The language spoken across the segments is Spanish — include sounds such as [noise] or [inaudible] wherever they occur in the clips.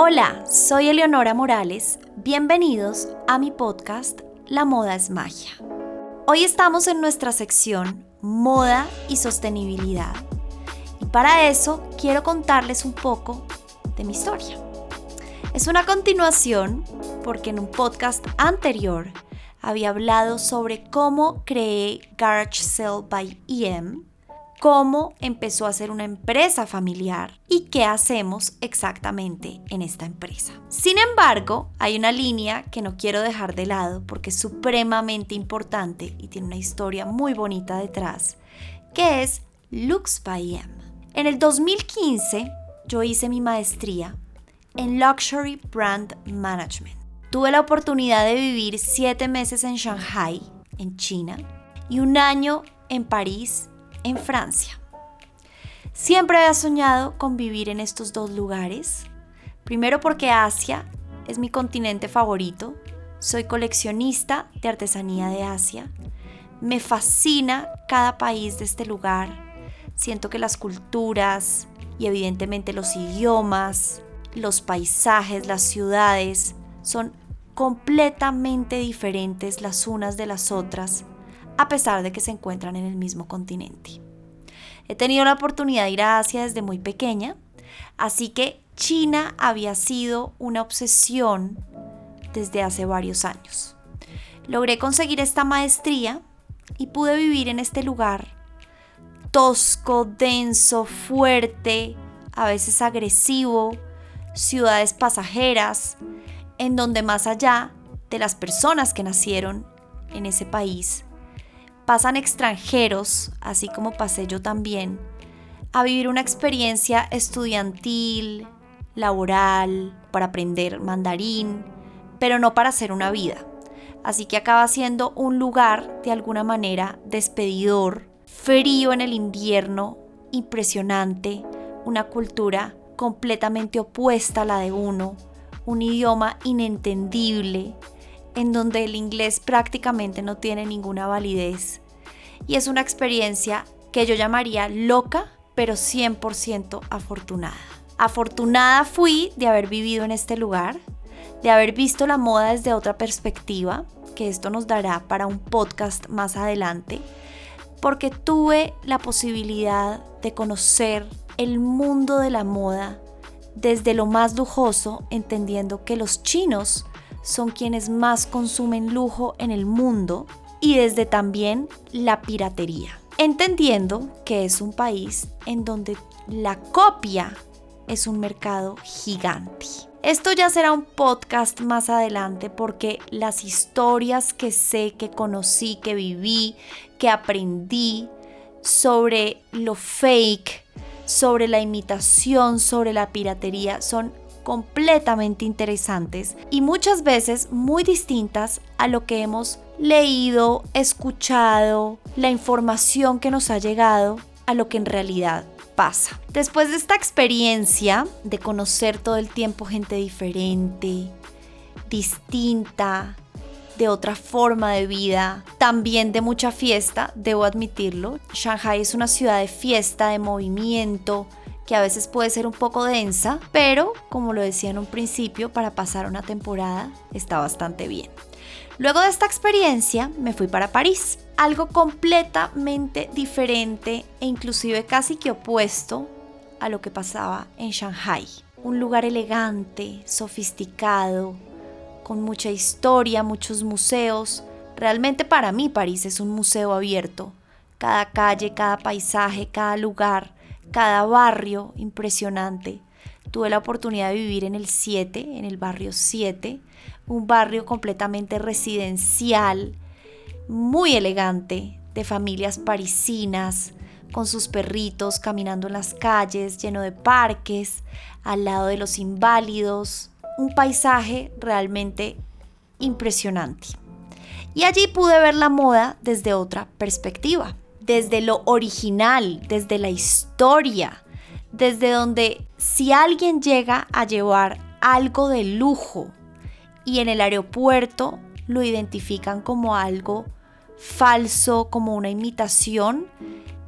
Hola, soy Eleonora Morales. Bienvenidos a mi podcast La moda es magia. Hoy estamos en nuestra sección Moda y Sostenibilidad. Y para eso quiero contarles un poco de mi historia. Es una continuación porque en un podcast anterior había hablado sobre cómo creé Garage Sale by EM cómo empezó a ser una empresa familiar y qué hacemos exactamente en esta empresa. Sin embargo, hay una línea que no quiero dejar de lado porque es supremamente importante y tiene una historia muy bonita detrás, que es Lux by M. En el 2015 yo hice mi maestría en Luxury Brand Management. Tuve la oportunidad de vivir siete meses en Shanghai, en China, y un año en París, en Francia. Siempre había soñado con vivir en estos dos lugares. Primero porque Asia es mi continente favorito. Soy coleccionista de artesanía de Asia. Me fascina cada país de este lugar. Siento que las culturas y evidentemente los idiomas, los paisajes, las ciudades son completamente diferentes las unas de las otras a pesar de que se encuentran en el mismo continente. He tenido la oportunidad de ir a Asia desde muy pequeña, así que China había sido una obsesión desde hace varios años. Logré conseguir esta maestría y pude vivir en este lugar tosco, denso, fuerte, a veces agresivo, ciudades pasajeras, en donde más allá de las personas que nacieron en ese país, pasan extranjeros, así como pasé yo también, a vivir una experiencia estudiantil, laboral, para aprender mandarín, pero no para hacer una vida. Así que acaba siendo un lugar de alguna manera despedidor, frío en el invierno, impresionante, una cultura completamente opuesta a la de uno, un idioma inentendible, en donde el inglés prácticamente no tiene ninguna validez. Y es una experiencia que yo llamaría loca, pero 100% afortunada. Afortunada fui de haber vivido en este lugar, de haber visto la moda desde otra perspectiva, que esto nos dará para un podcast más adelante, porque tuve la posibilidad de conocer el mundo de la moda desde lo más lujoso, entendiendo que los chinos son quienes más consumen lujo en el mundo y desde también la piratería, entendiendo que es un país en donde la copia es un mercado gigante. Esto ya será un podcast más adelante porque las historias que sé, que conocí, que viví, que aprendí sobre lo fake, sobre la imitación, sobre la piratería, son completamente interesantes y muchas veces muy distintas a lo que hemos leído, escuchado, la información que nos ha llegado a lo que en realidad pasa. Después de esta experiencia de conocer todo el tiempo gente diferente, distinta, de otra forma de vida, también de mucha fiesta, debo admitirlo. Shanghai es una ciudad de fiesta, de movimiento, que a veces puede ser un poco densa, pero como lo decía en un principio, para pasar una temporada está bastante bien. Luego de esta experiencia me fui para París, algo completamente diferente e inclusive casi que opuesto a lo que pasaba en Shanghai. Un lugar elegante, sofisticado, con mucha historia, muchos museos. Realmente para mí París es un museo abierto. Cada calle, cada paisaje, cada lugar cada barrio impresionante. Tuve la oportunidad de vivir en el 7, en el barrio 7, un barrio completamente residencial, muy elegante, de familias parisinas, con sus perritos caminando en las calles, lleno de parques, al lado de los inválidos, un paisaje realmente impresionante. Y allí pude ver la moda desde otra perspectiva desde lo original, desde la historia, desde donde si alguien llega a llevar algo de lujo y en el aeropuerto lo identifican como algo falso, como una imitación,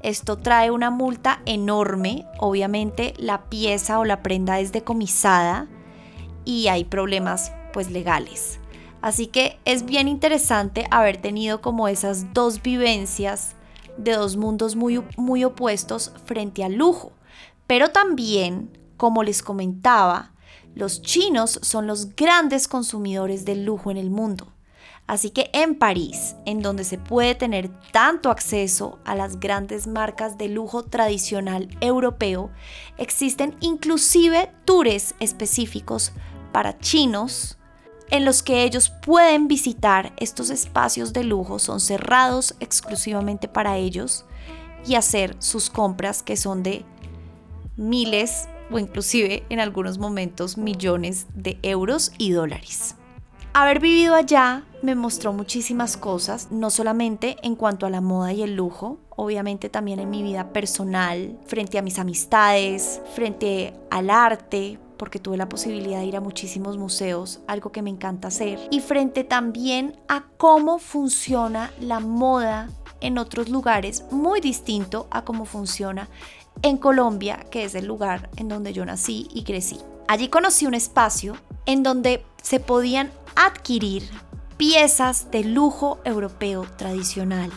esto trae una multa enorme, obviamente la pieza o la prenda es decomisada y hay problemas pues legales. Así que es bien interesante haber tenido como esas dos vivencias de dos mundos muy, muy opuestos frente al lujo. Pero también, como les comentaba, los chinos son los grandes consumidores del lujo en el mundo. Así que en París, en donde se puede tener tanto acceso a las grandes marcas de lujo tradicional europeo, existen inclusive tours específicos para chinos en los que ellos pueden visitar estos espacios de lujo, son cerrados exclusivamente para ellos y hacer sus compras que son de miles o inclusive en algunos momentos millones de euros y dólares. Haber vivido allá me mostró muchísimas cosas, no solamente en cuanto a la moda y el lujo, obviamente también en mi vida personal, frente a mis amistades, frente al arte, porque tuve la posibilidad de ir a muchísimos museos, algo que me encanta hacer, y frente también a cómo funciona la moda en otros lugares, muy distinto a cómo funciona en Colombia, que es el lugar en donde yo nací y crecí. Allí conocí un espacio en donde se podían adquirir piezas de lujo europeo tradicional.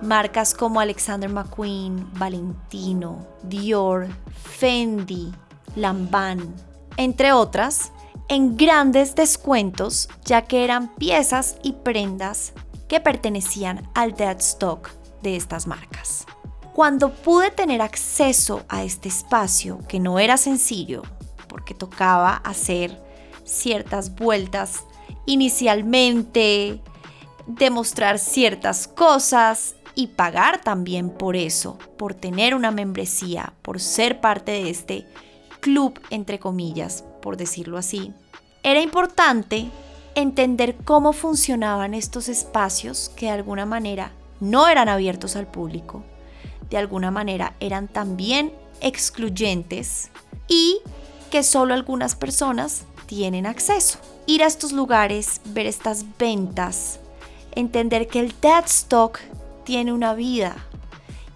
Marcas como Alexander McQueen, Valentino, Dior, Fendi, Lanvin, entre otras, en grandes descuentos ya que eran piezas y prendas que pertenecían al dead stock de estas marcas. Cuando pude tener acceso a este espacio, que no era sencillo, porque tocaba hacer ciertas vueltas inicialmente, demostrar ciertas cosas y pagar también por eso, por tener una membresía, por ser parte de este club, entre comillas, por decirlo así. Era importante entender cómo funcionaban estos espacios que de alguna manera no eran abiertos al público de alguna manera eran también excluyentes y que solo algunas personas tienen acceso. Ir a estos lugares, ver estas ventas, entender que el dead stock tiene una vida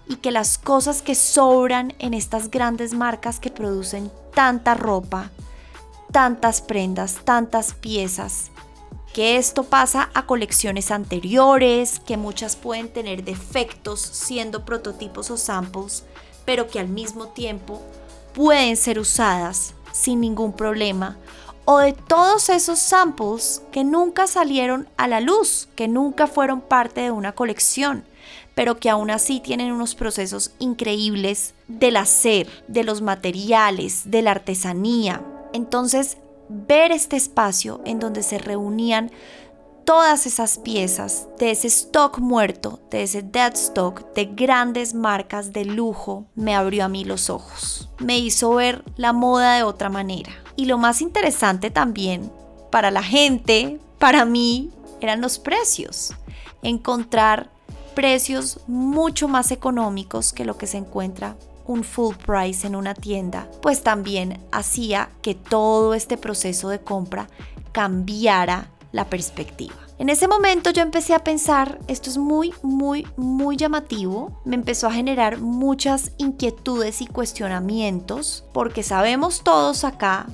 y que las cosas que sobran en estas grandes marcas que producen tanta ropa, tantas prendas, tantas piezas, que esto pasa a colecciones anteriores, que muchas pueden tener defectos siendo prototipos o samples, pero que al mismo tiempo pueden ser usadas sin ningún problema, o de todos esos samples que nunca salieron a la luz, que nunca fueron parte de una colección, pero que aún así tienen unos procesos increíbles del hacer, de los materiales, de la artesanía. Entonces, ver este espacio en donde se reunían todas esas piezas de ese stock muerto, de ese dead stock de grandes marcas de lujo, me abrió a mí los ojos. Me hizo ver la moda de otra manera. Y lo más interesante también para la gente, para mí, eran los precios. Encontrar precios mucho más económicos que lo que se encuentra un full price en una tienda, pues también hacía que todo este proceso de compra cambiara la perspectiva. En ese momento yo empecé a pensar, esto es muy, muy, muy llamativo, me empezó a generar muchas inquietudes y cuestionamientos, porque sabemos todos acá,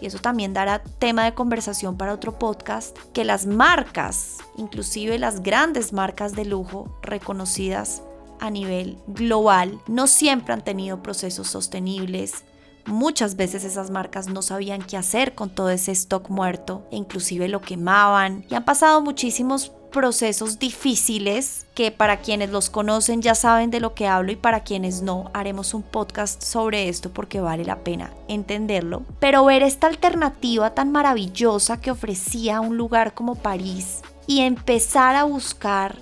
y eso también dará tema de conversación para otro podcast, que las marcas, inclusive las grandes marcas de lujo reconocidas a nivel global no siempre han tenido procesos sostenibles. Muchas veces esas marcas no sabían qué hacer con todo ese stock muerto e inclusive lo quemaban y han pasado muchísimos procesos difíciles que para quienes los conocen ya saben de lo que hablo y para quienes no haremos un podcast sobre esto porque vale la pena entenderlo. Pero ver esta alternativa tan maravillosa que ofrecía un lugar como París y empezar a buscar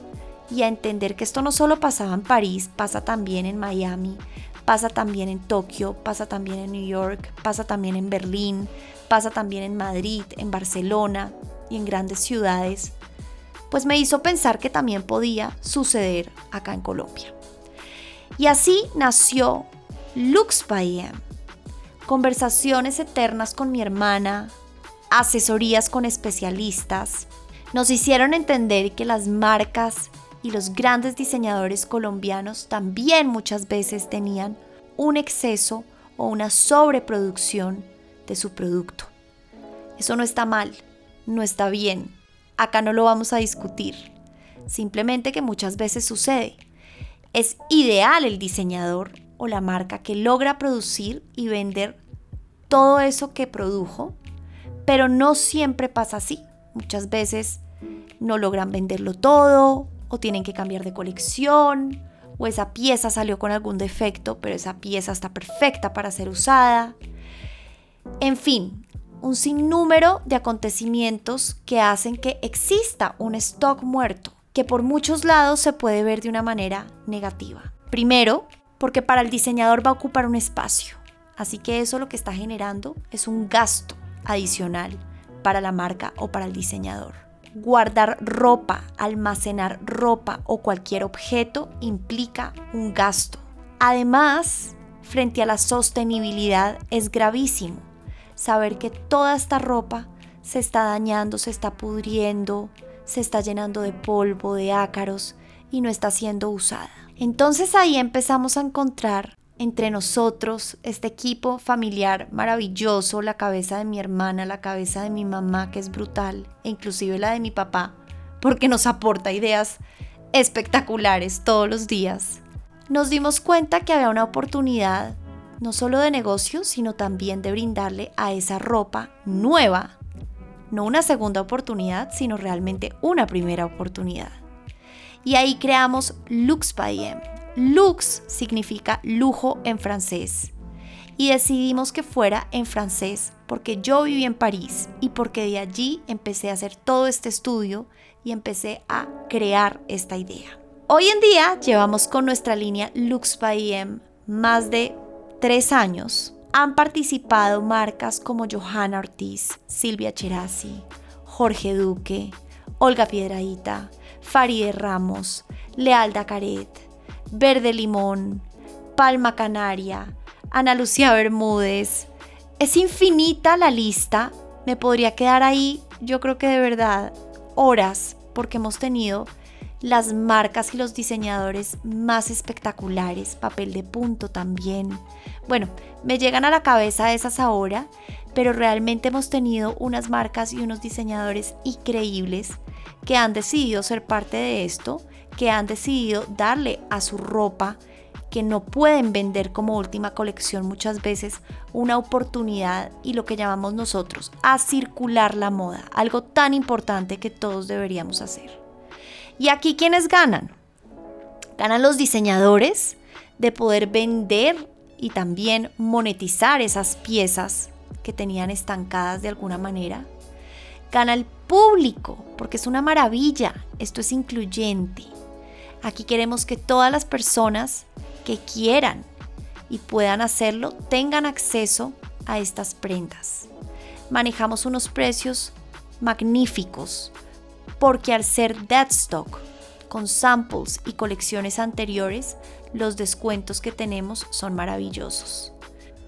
y a entender que esto no solo pasaba en París, pasa también en Miami, pasa también en Tokio, pasa también en New York, pasa también en Berlín, pasa también en Madrid, en Barcelona y en grandes ciudades, pues me hizo pensar que también podía suceder acá en Colombia. Y así nació Lux by conversaciones eternas con mi hermana, asesorías con especialistas, nos hicieron entender que las marcas y los grandes diseñadores colombianos también muchas veces tenían un exceso o una sobreproducción de su producto. Eso no está mal, no está bien. Acá no lo vamos a discutir. Simplemente que muchas veces sucede. Es ideal el diseñador o la marca que logra producir y vender todo eso que produjo, pero no siempre pasa así. Muchas veces no logran venderlo todo o tienen que cambiar de colección o esa pieza salió con algún defecto, pero esa pieza está perfecta para ser usada. En fin, un sinnúmero de acontecimientos que hacen que exista un stock muerto, que por muchos lados se puede ver de una manera negativa. Primero, porque para el diseñador va a ocupar un espacio, así que eso lo que está generando es un gasto adicional para la marca o para el diseñador. Guardar ropa, almacenar ropa o cualquier objeto implica un gasto. Además, frente a la sostenibilidad es gravísimo saber que toda esta ropa se está dañando, se está pudriendo, se está llenando de polvo, de ácaros y no está siendo usada. Entonces ahí empezamos a encontrar entre nosotros, este equipo familiar maravilloso, la cabeza de mi hermana, la cabeza de mi mamá, que es brutal, e inclusive la de mi papá, porque nos aporta ideas espectaculares todos los días, nos dimos cuenta que había una oportunidad no solo de negocio, sino también de brindarle a esa ropa nueva, no una segunda oportunidad, sino realmente una primera oportunidad. Y ahí creamos Lux by M, Lux significa lujo en francés. Y decidimos que fuera en francés porque yo viví en París y porque de allí empecé a hacer todo este estudio y empecé a crear esta idea. Hoy en día llevamos con nuestra línea Lux by M más de tres años. Han participado marcas como Johanna Ortiz, Silvia Cherasi, Jorge Duque, Olga Piedraíta, Faride Ramos, Lealda Caret, Verde Limón, Palma Canaria, Ana Lucía Bermúdez. Es infinita la lista. Me podría quedar ahí, yo creo que de verdad, horas, porque hemos tenido las marcas y los diseñadores más espectaculares, papel de punto también. Bueno, me llegan a la cabeza esas ahora, pero realmente hemos tenido unas marcas y unos diseñadores increíbles que han decidido ser parte de esto que han decidido darle a su ropa que no pueden vender como última colección muchas veces una oportunidad y lo que llamamos nosotros a circular la moda, algo tan importante que todos deberíamos hacer. Y aquí quienes ganan? Ganan los diseñadores de poder vender y también monetizar esas piezas que tenían estancadas de alguna manera. Gana el público, porque es una maravilla, esto es incluyente. Aquí queremos que todas las personas que quieran y puedan hacerlo tengan acceso a estas prendas. Manejamos unos precios magníficos porque al ser dead stock con samples y colecciones anteriores, los descuentos que tenemos son maravillosos.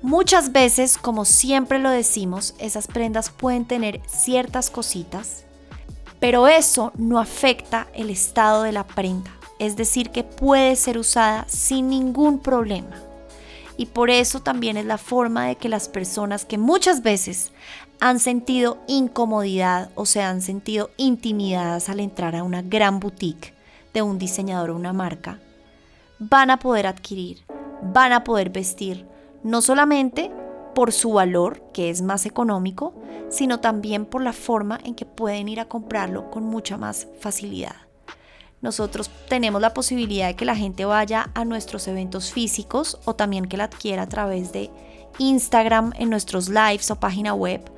Muchas veces, como siempre lo decimos, esas prendas pueden tener ciertas cositas, pero eso no afecta el estado de la prenda es decir, que puede ser usada sin ningún problema. Y por eso también es la forma de que las personas que muchas veces han sentido incomodidad o se han sentido intimidadas al entrar a una gran boutique de un diseñador o una marca, van a poder adquirir, van a poder vestir, no solamente por su valor, que es más económico, sino también por la forma en que pueden ir a comprarlo con mucha más facilidad. Nosotros tenemos la posibilidad de que la gente vaya a nuestros eventos físicos o también que la adquiera a través de Instagram en nuestros lives o página web.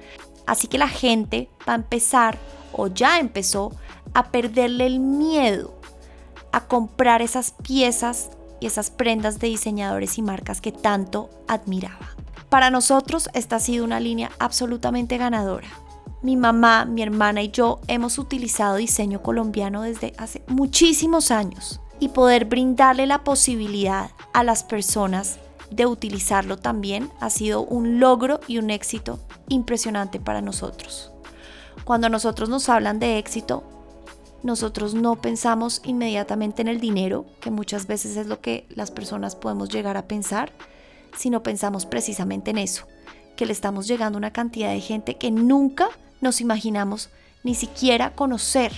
Así que la gente va a empezar o ya empezó a perderle el miedo a comprar esas piezas y esas prendas de diseñadores y marcas que tanto admiraba. Para nosotros esta ha sido una línea absolutamente ganadora mi mamá, mi hermana y yo hemos utilizado diseño colombiano desde hace muchísimos años y poder brindarle la posibilidad a las personas de utilizarlo también ha sido un logro y un éxito impresionante para nosotros. Cuando nosotros nos hablan de éxito, nosotros no pensamos inmediatamente en el dinero, que muchas veces es lo que las personas podemos llegar a pensar, sino pensamos precisamente en eso, que le estamos llegando a una cantidad de gente que nunca nos imaginamos ni siquiera conocer.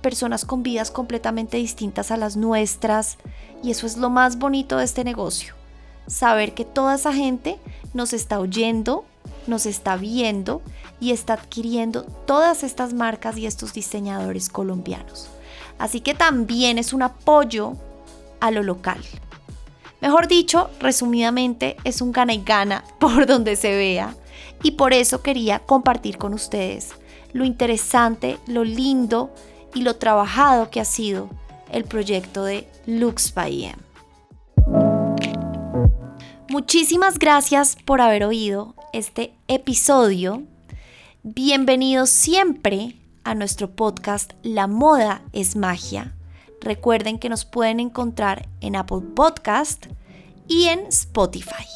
Personas con vidas completamente distintas a las nuestras. Y eso es lo más bonito de este negocio. Saber que toda esa gente nos está oyendo, nos está viendo y está adquiriendo todas estas marcas y estos diseñadores colombianos. Así que también es un apoyo a lo local. Mejor dicho, resumidamente, es un gana y gana [laughs] por donde se vea. Y por eso quería compartir con ustedes lo interesante, lo lindo y lo trabajado que ha sido el proyecto de Lux by em. Muchísimas gracias por haber oído este episodio. Bienvenidos siempre a nuestro podcast La moda es magia. Recuerden que nos pueden encontrar en Apple Podcast y en Spotify.